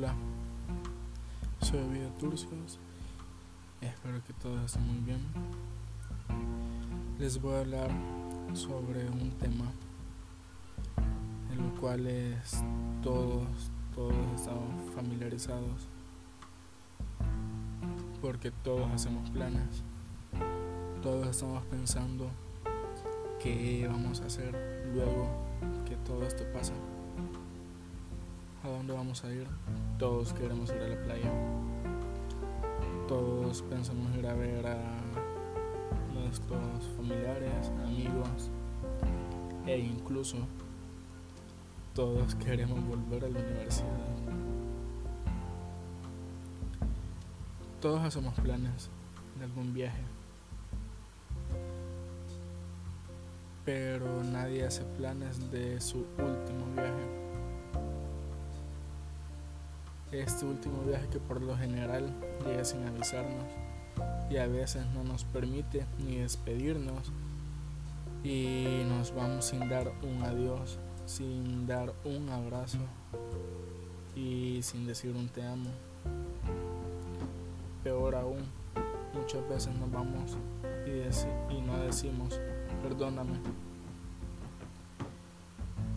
Hola, soy Ovidio Turcios. Espero que todos estén muy bien. Les voy a hablar sobre un tema en el cual todos, todos estamos familiarizados porque todos hacemos planes. Todos estamos pensando qué vamos a hacer luego que todo esto pasa. ¿A dónde vamos a ir? Todos queremos ir a la playa. Todos pensamos ir a ver a nuestros familiares, amigos e incluso todos queremos volver a la universidad. Todos hacemos planes de algún viaje. Pero nadie hace planes de su último viaje este último viaje que por lo general llega sin avisarnos y a veces no nos permite ni despedirnos y nos vamos sin dar un adiós, sin dar un abrazo y sin decir un te amo. Peor aún, muchas veces nos vamos y, no decimos perdóname.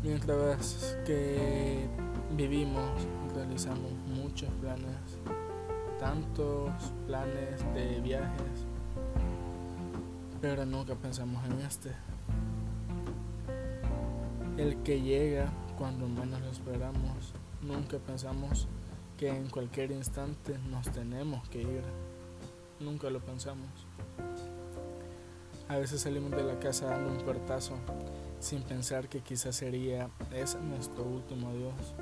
Mientras que vivimos, realizamos muchos planes, tantos planes de viajes, pero nunca pensamos en este. El que llega cuando menos lo esperamos, nunca pensamos que en cualquier instante nos tenemos que ir, nunca lo pensamos. A veces salimos de la casa dando un puertazo sin pensar que quizás sería ese nuestro último adiós.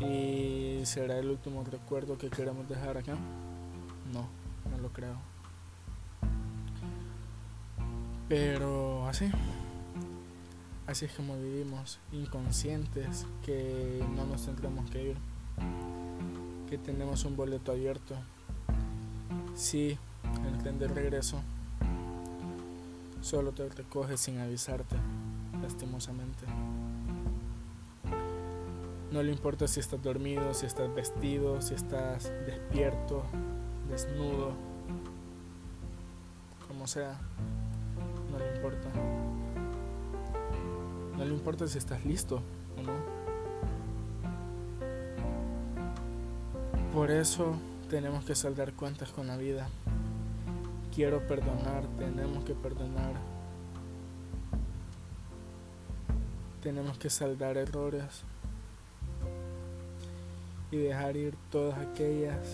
¿Y será el último recuerdo que queremos dejar acá? No, no lo creo. Pero así, así es como vivimos, inconscientes, que no nos tendremos que ir, que tenemos un boleto abierto. Sí, el tren de regreso solo te recoge sin avisarte, lastimosamente. No le importa si estás dormido, si estás vestido, si estás despierto, desnudo, como sea. No le importa. No le importa si estás listo o no. Por eso tenemos que saldar cuentas con la vida. Quiero perdonar, tenemos que perdonar. Tenemos que saldar errores y dejar ir todas aquellas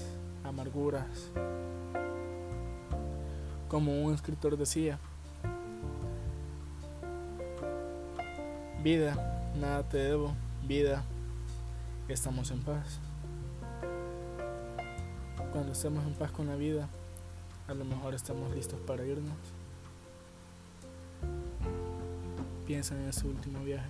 amarguras. Como un escritor decía, vida, nada te debo, vida, estamos en paz. Cuando estemos en paz con la vida, a lo mejor estamos listos para irnos. Piensa en ese último viaje.